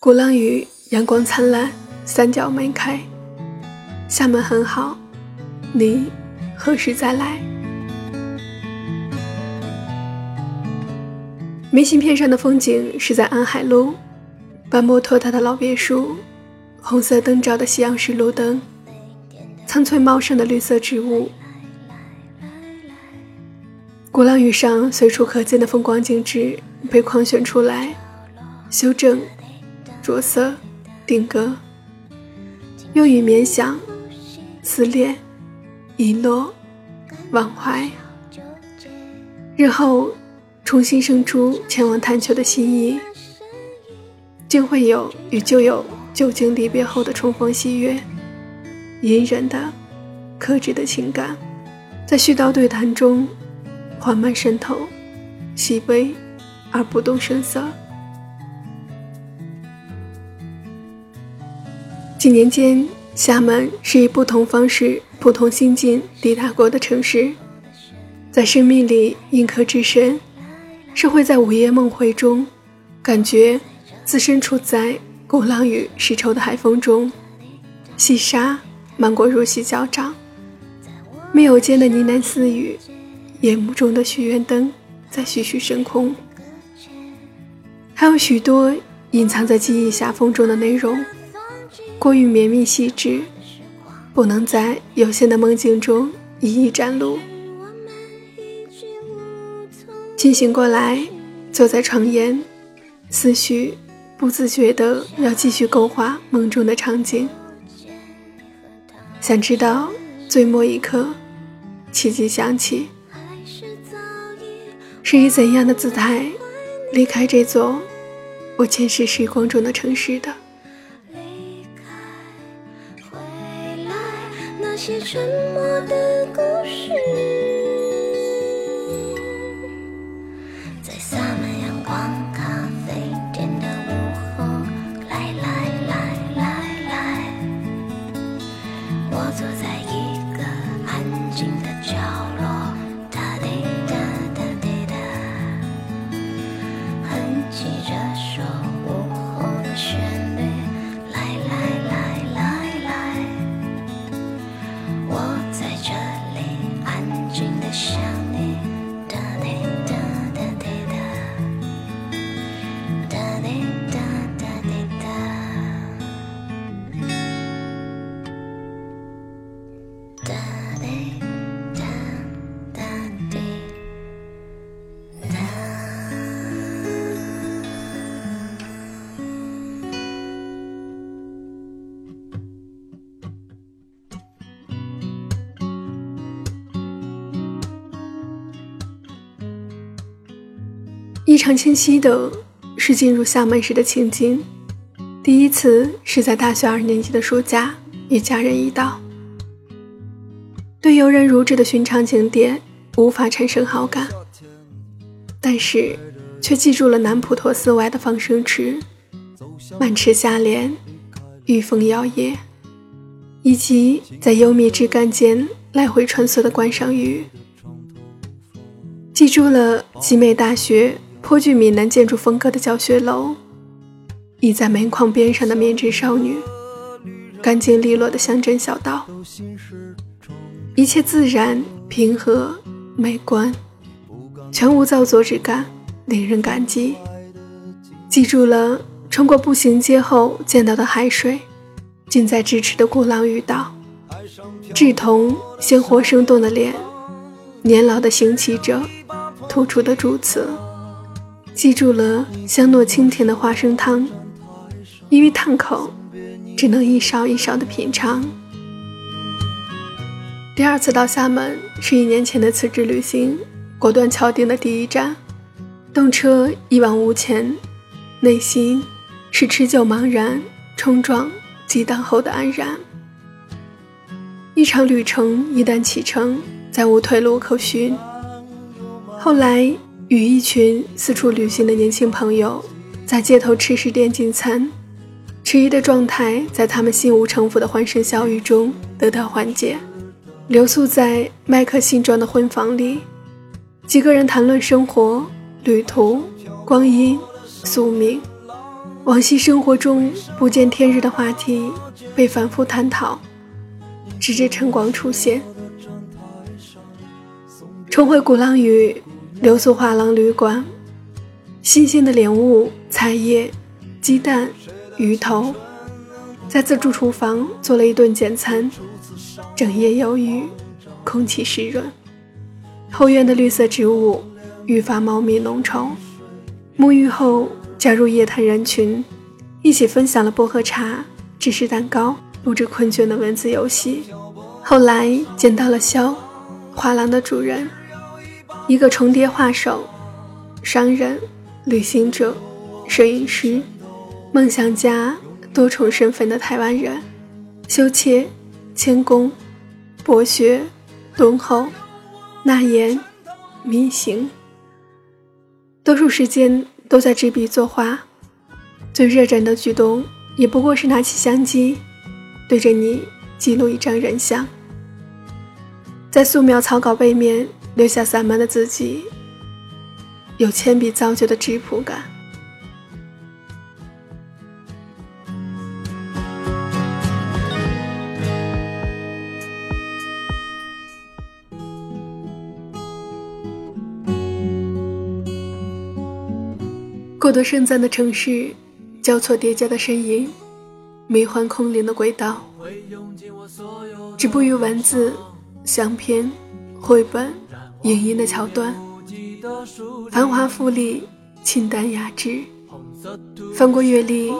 鼓浪屿阳光灿烂，三角梅开。厦门很好，你何时再来？明信片上的风景是在安海路，斑驳拖沓的老别墅，红色灯罩的西洋式路灯，苍翠茂盛的绿色植物。鼓浪屿上随处可见的风光景致被框选出来，修正。着色，定格，用于冥想、思恋、遗落、忘怀，日后重新生出前往探求的心意，竟会有与旧友久经离别后的重逢喜悦，隐忍的、克制的情感，在絮叨对谈中缓慢渗透，细微而不动声色。几年间，厦门是以不同方式、不同心境抵达过的城市，在生命里印刻至深，是会在午夜梦回中，感觉自身处在鼓浪屿湿稠的海风中，细沙漫过如洗脚掌，密友间的呢喃私语，夜幕中的许愿灯在徐徐升空，还有许多隐藏在记忆狭缝中的内容。过于绵密细致，不能在有限的梦境中一一展露。清醒过来，坐在床沿，思绪不自觉的要继续勾画梦中的场景。想知道最末一刻，奇迹响起，是以怎样的姿态离开这座我前世时光中的城市的？些沉默的异常清晰的是进入厦门时的情景，第一次是在大学二年级的暑假，与家人一道。对游人如织的寻常景点无法产生好感，但是却记住了南普陀寺外的放生池、满池夏莲、玉峰摇曳，以及在幽密枝干间来回穿梭的观赏鱼。记住了集美大学。颇具闽南建筑风格的教学楼，倚在煤矿边上的棉质少女，干净利落的乡镇小道，一切自然平和美观，全无造作之感，令人感激。记住了穿过步行街后见到的海水，近在咫尺的鼓浪屿岛，稚童鲜活生动的脸，年老的行乞者，突出的主词。记住了香糯清甜的花生汤，因为烫口，只能一勺一勺的品尝。第二次到厦门是一年前的辞职旅行，果断敲定的第一站，动车一往无前，内心是持久茫然、冲撞、激荡后的安然。一场旅程一旦启程，再无退路可寻。后来。与一群四处旅行的年轻朋友在街头吃食店进餐，迟疑的状态在他们心无城府的欢声笑语中得到缓解。留宿在麦克新装的婚房里，几个人谈论生活、旅途、光阴、宿命，往昔生活中不见天日的话题被反复探讨，直至晨光出现。重回鼓浪屿流苏画廊旅馆，新鲜的莲雾、菜叶、鸡蛋、鱼头，在自助厨房做了一顿简餐。整夜有雨，空气湿润，后院的绿色植物愈发茂密浓稠。沐浴后。加入夜谈人群，一起分享了薄荷茶、芝士蛋糕，录制困倦的文字游戏。后来见到了肖，画廊的主人，一个重叠画手、商人、旅行者、摄影师、梦想家，多重身份的台湾人，羞怯、谦恭、博学、敦厚、纳言、迷行，多数时间。都在执笔作画，最热忱的举动也不过是拿起相机，对着你记录一张人像，在素描草稿背面留下散漫的字迹，有铅笔造就的质朴感。过多盛赞的城市，交错叠加的身影，迷幻空灵的轨道，止步于文字、相片、绘本、影音的桥段，繁华富丽，清淡雅致。翻过阅历，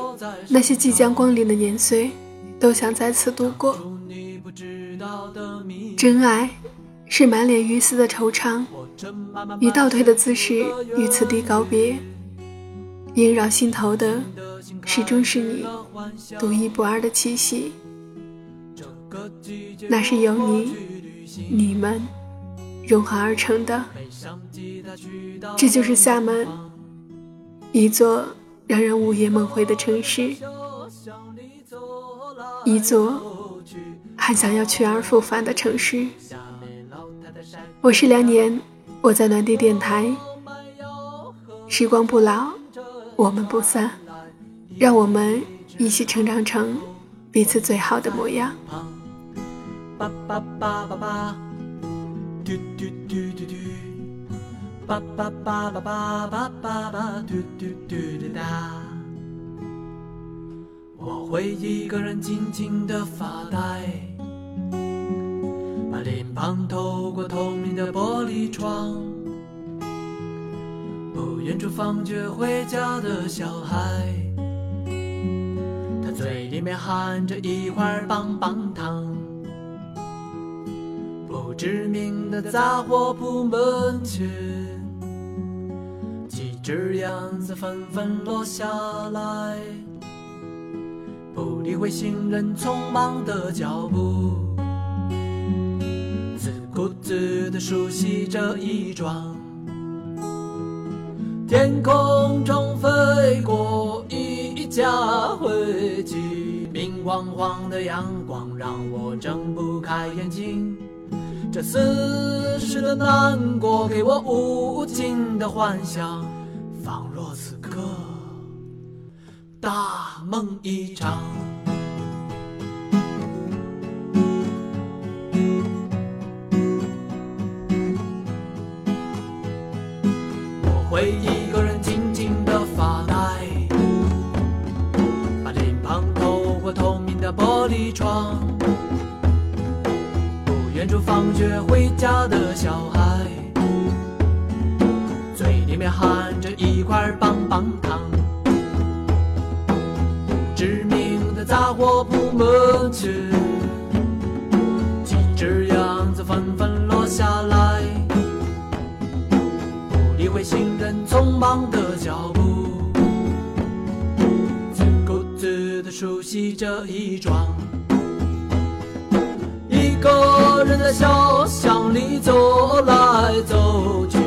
那些即将光临的年岁，都想在此度过。真爱是满脸鱼丝的惆怅，以倒退的姿势与此地告别。萦绕心头的，始终是你独一无二的气息。那是有你、你们融合而成的。这就是厦门，一座让人午夜梦回的城市，一座还想要去而复返的城市。我是梁年，我在暖地电台。时光不老。我们不散，让我们一起成长成彼此最好的模样。嘟嘟嘟嘟嘟爸爸爸爸爸爸爸嘟嘟嘟嘟哒我会一个人静静的发呆，把脸庞透过透明的玻璃窗。不远处放学回家的小孩，他嘴里面含着一块棒棒糖。知名的杂货铺门前，几只鸭子纷纷落下来，不理会行人匆忙的脚步，自顾自地熟悉着一桩。天空中飞过一架飞机，明晃晃的阳光让我睁不开眼睛。这思绪的难过给我无尽的幻想仿若此刻大梦一场。我会一个人静静的发呆把脸庞透过透明的玻璃窗远处放学回家的小孩，嘴里面含着一块棒棒糖。不知名的杂货铺门前，几只羊子纷纷落下来，不理会行人匆忙的脚步，自顾自地熟悉着一桩。一个在小巷里走来走去，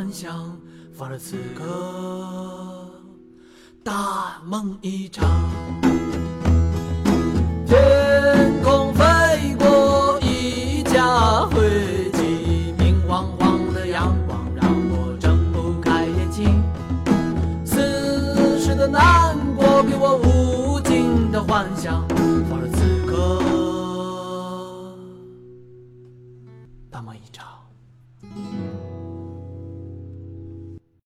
幻想，放着此刻大梦一场。天空飞过一架飞机，明晃晃的阳光让我睁不开眼睛。此时的难过给我无尽的幻想，